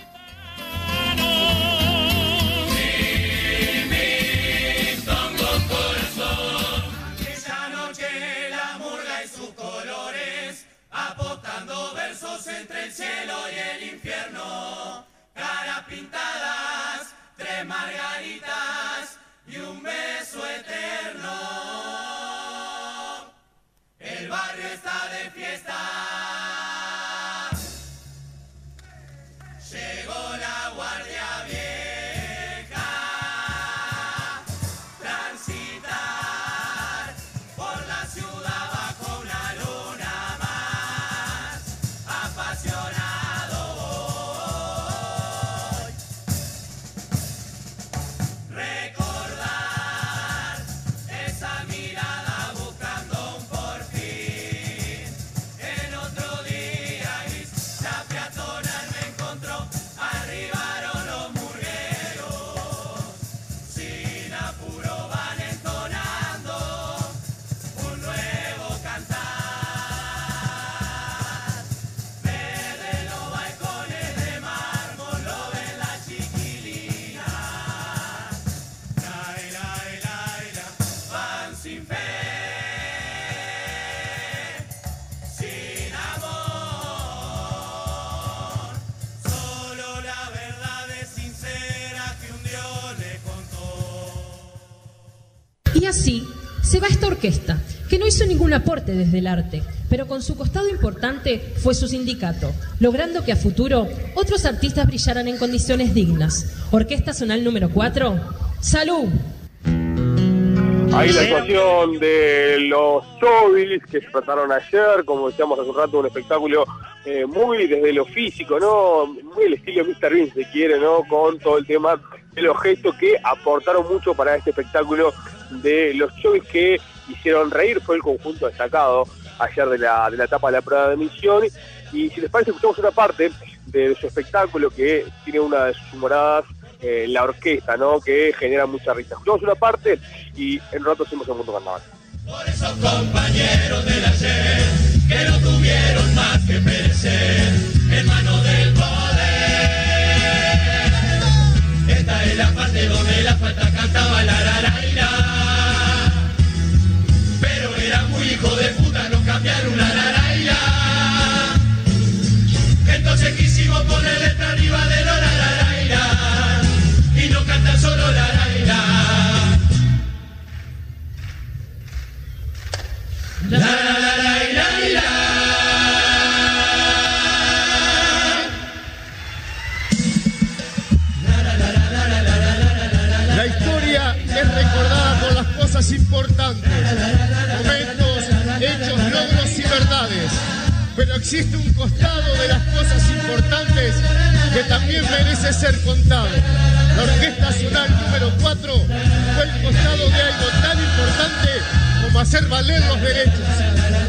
Colores, apostando versos entre el cielo y el infierno. Caras pintadas, tres margaritas y un beso eterno. El barrio está de fiesta. Desde el arte, pero con su costado importante fue su sindicato, logrando que a futuro otros artistas brillaran en condiciones dignas. Orquesta Zonal número 4, ¡Salud! Ahí la actuación de los Chovis que se trataron ayer, como decíamos hace un rato, un espectáculo eh, muy desde lo físico, ¿no? Muy el estilo Mr. Bean, se quiere, ¿no? Con todo el tema de los gestos que aportaron mucho para este espectáculo de los Chovis que hicieron reír, fue el conjunto destacado ayer de la, de la etapa de la prueba de emisión. Y si les parece, escuchamos una parte de su espectáculo que tiene una de sus humoradas eh, la orquesta, ¿no? Que genera mucha risa. Escuchamos una parte y en un rato hacemos el mundo carnaval. esos compañeros del ayer que no tuvieron más que perecer en manos del poder. Esta es la parte donde la falta cantaba la la la la. Era muy hijo de puta, no cambiaron la la la la. Entonces quisimos poner letra arriba de la la la la. Y no cantar solo la la la. La la la la la verdades. Pero existe un costado de las cosas importantes que también merece ser contado. La Orquesta Zonal número 4 fue el costado de algo tan importante como hacer valer los derechos.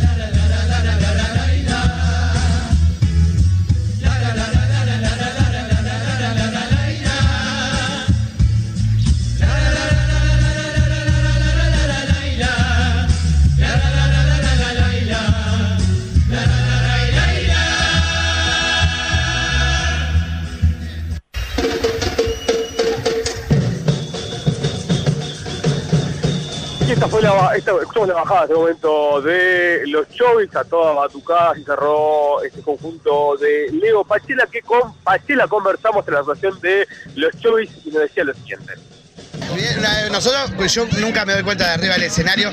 Esta fue la, esta, escuchamos la bajada en este momento de los Chovis a toda batucada y cerró este conjunto de Leo Pachela que con Pachela conversamos en la relación de los Chovis y nos decía lo siguiente. Nosotros, pues yo nunca me doy cuenta de arriba del escenario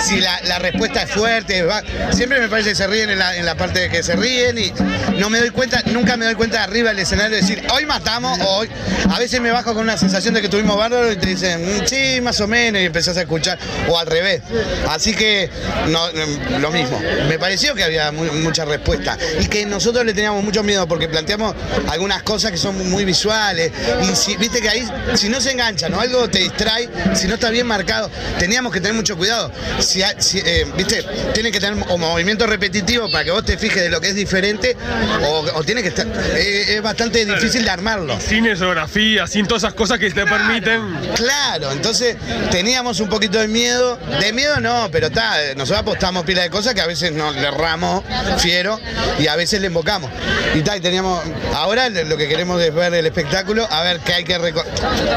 si la, respuesta es fuerte. va- siempre me parece que se ríen en la, en la parte de que se ríen y no me doy cuenta, nunca me doy cuenta de arriba del escenario de decir, hoy matamos o hoy. A veces me bajo con una sensación de que tuvimos bárbaro y te dicen, "Mm, sí, más o menos, y empezás a escuchar, o al revés. Así que no, no, lo mismo. Me pareció que había mu- mucha respuesta y que nosotros le teníamos mucho miedo porque planteamos algunas cosas que son muy visuales y si, viste que ahí, si no se enganchan o algo te distrae, si no está bien marcado, teníamos que tener mucho cuidado. Si, si, eh, viste, tiene que tener o movimiento repetitivo para que vos te fijes de lo que es diferente o, o tiene que estar, eh, es bastante difícil de armarlo. Sin escenografía, sin todas esas cosas que te permiten. Claro, entonces teníamos un poquito de miedo. De miedo no, pero está, nosotros apostamos pila de cosas que a veces nos le erramos fiero y a veces le invocamos. Y tal, y teníamos. Ahora lo que queremos es ver el espectáculo, a ver qué hay que reco-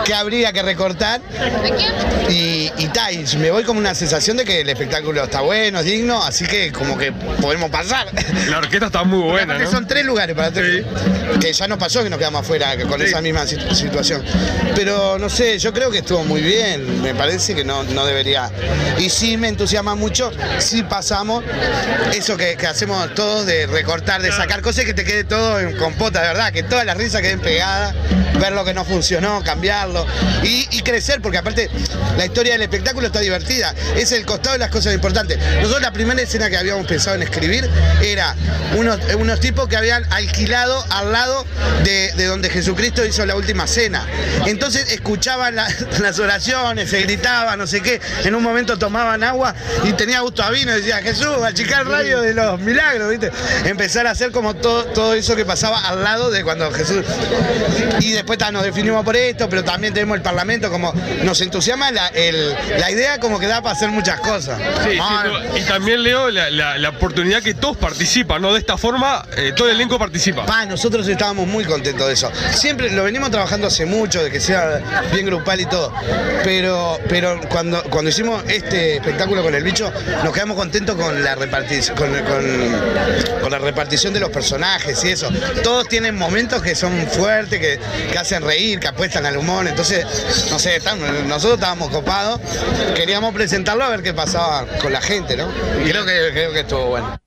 qué habría que recortar. Y, y me voy como una sensación de que el espectáculo está bueno, es digno, así que como que podemos pasar. La orquesta está muy buena, ¿no? Son tres lugares para tres. Que ya nos pasó que nos quedamos afuera con esa misma sit- situación. Pero no sé, yo creo que estuvo muy bien. Me parece que no, no debería. Y sí me entusiasma mucho si pasamos eso que, que hacemos todos de recortar, de sacar cosas que te quede todo en compota, de verdad, que todas las risas queden pegadas, ver lo que no funcionó, cambiarlo y, y crecer, porque aparte la historia del espectáculo está divertida. Es el costado de las cosas importantes. Nosotros la primera escena que habíamos pensado en escribir era unos, unos tipos que habían alquilado al lado de, de donde Jesucristo hizo la última cena. Entonces escuchaban la- las oraciones, se gritaban, no sé qué. En un momento tomaban agua y tenía gusto a vino. Decía, Jesús, achicar el radio de los milagros, ¿viste? Empezar a hacer como todo, todo eso que pasaba al lado de cuando Jesús. Y después nos definimos por esto, pero también tenemos el Parlamento, como nos entusiasma la, el- la idea como que da para hacer muchas cosas. Sí, y también leo la, la- la oportunidad que todos participan, ¿no? De esta forma, eh, todo el elenco participa. Pa, nosotros estábamos muy contentos de eso. Siempre lo venimos trabajando hace mucho, de que sea bien grupal y todo. Pero, pero cuando, cuando hicimos este espectáculo con el bicho, nos quedamos contentos con la repartición, con, con- con la repartición de los personajes y eso. Todos tienen momentos que son fuertes, que, que hacen reír, que apuestan al humor. Entonces, no sé, nosotros estábamos copados. Queríamos presentarlo a ver qué pasaba con la gente, ¿no? Y creo que, creo que estuvo bueno.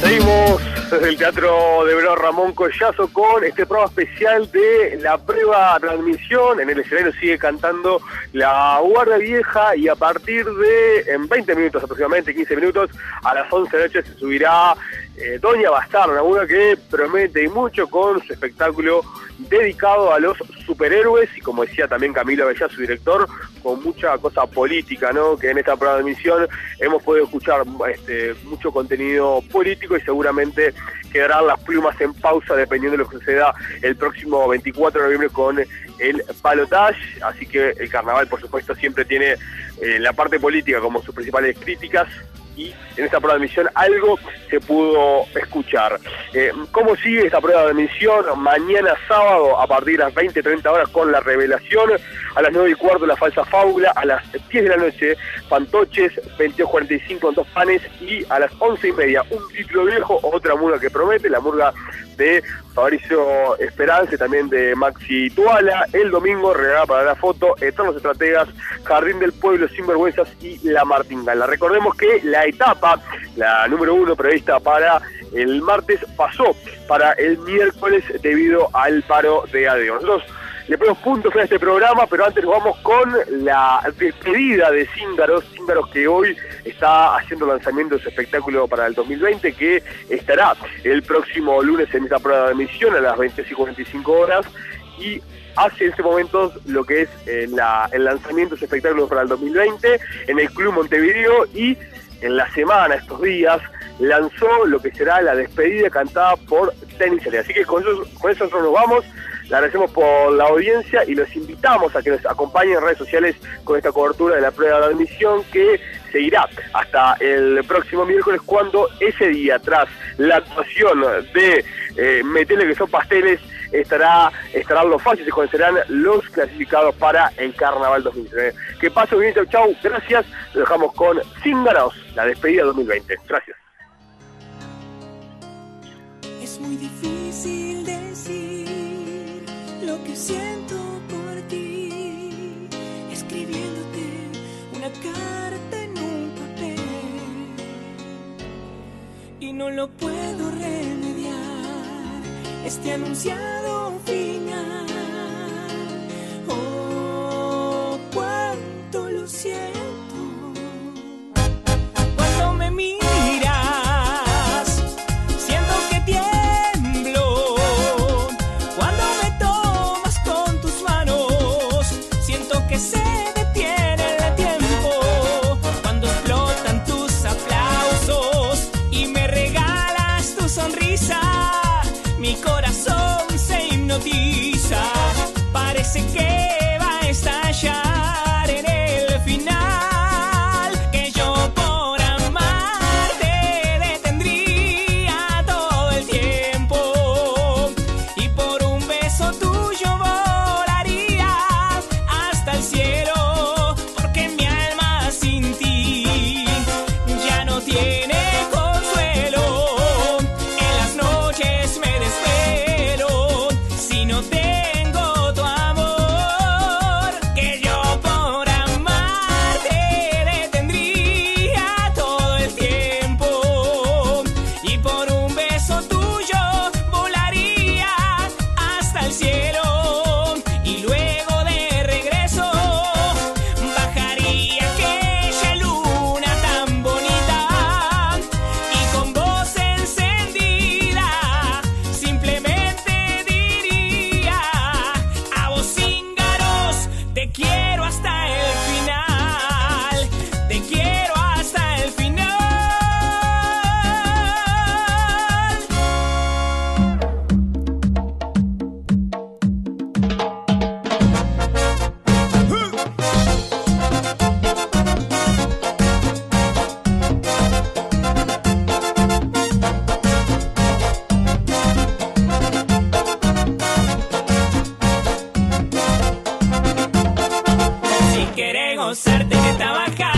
Seguimos desde el Teatro de Verón Ramón Collazo con este programa especial de la prueba transmisión. En el escenario sigue cantando la Guardia Vieja y a partir de en 20 minutos aproximadamente, 15 minutos, a las 11 de la noche se subirá eh, Doña Bastarda, una que promete y mucho con su espectáculo dedicado a los superhéroes y como decía también Camilo Avellá, su director, con mucha cosa política, ¿no? Que en esta prueba de emisión hemos podido escuchar este, mucho contenido político y seguramente quedarán las plumas en pausa dependiendo de lo que suceda el próximo 24 de noviembre con el Balotage, así que el carnaval por supuesto siempre tiene eh, la parte política como sus principales críticas y en esta prueba de emisión algo se pudo escuchar. Eh, ¿Cómo sigue esta prueba de emisión? Mañana sábado a partir de las 20-30 horas con la revelación, a las 9 y cuarto la falsa fábula, a las 10 de la noche fantoches, 22.45 con dos panes y a las 11 y media un título viejo, otra murga que promete, la murga de Fabricio Esperanza y también de Maxi Tuala. El domingo, regalada para la foto, Eternos Estrategas, Jardín del Pueblo, Sinvergüenzas y La Martingala. Recordemos que la etapa, la número uno prevista para el martes, pasó para el miércoles debido al paro de ADEO. Nosotros le ponemos puntos a este programa, pero antes nos vamos con la despedida de Cíngaros, Cíngaros que hoy está haciendo lanzamiento de su espectáculo para el 2020, que estará el próximo lunes en esta prueba de emisión a las 20 y 45 horas, y hace en este momento lo que es eh, la- el lanzamiento de su espectáculo para el 2020 en el Club Montevideo y en la semana, estos días, lanzó lo que será la despedida cantada por Tenis Así que con eso, con eso nosotros nos vamos. Le agradecemos por la audiencia y los invitamos a que nos acompañen en redes sociales con esta cobertura de la prueba de admisión que seguirá hasta el próximo miércoles cuando ese día, tras la actuación de eh, Metele que son pasteles, estará, estarán los fallos y conocerán los clasificados para el Carnaval 2019. Que pase bien, chau, chau, gracias. Lo dejamos con Sin Ganados, la despedida 2020. Gracias. Es muy difícil decir lo que siento por ti, escribiéndote una carta en un papel y no lo puedo revelar este anunciado final. Oh, cuánto lo siento. conocerte que trabajar.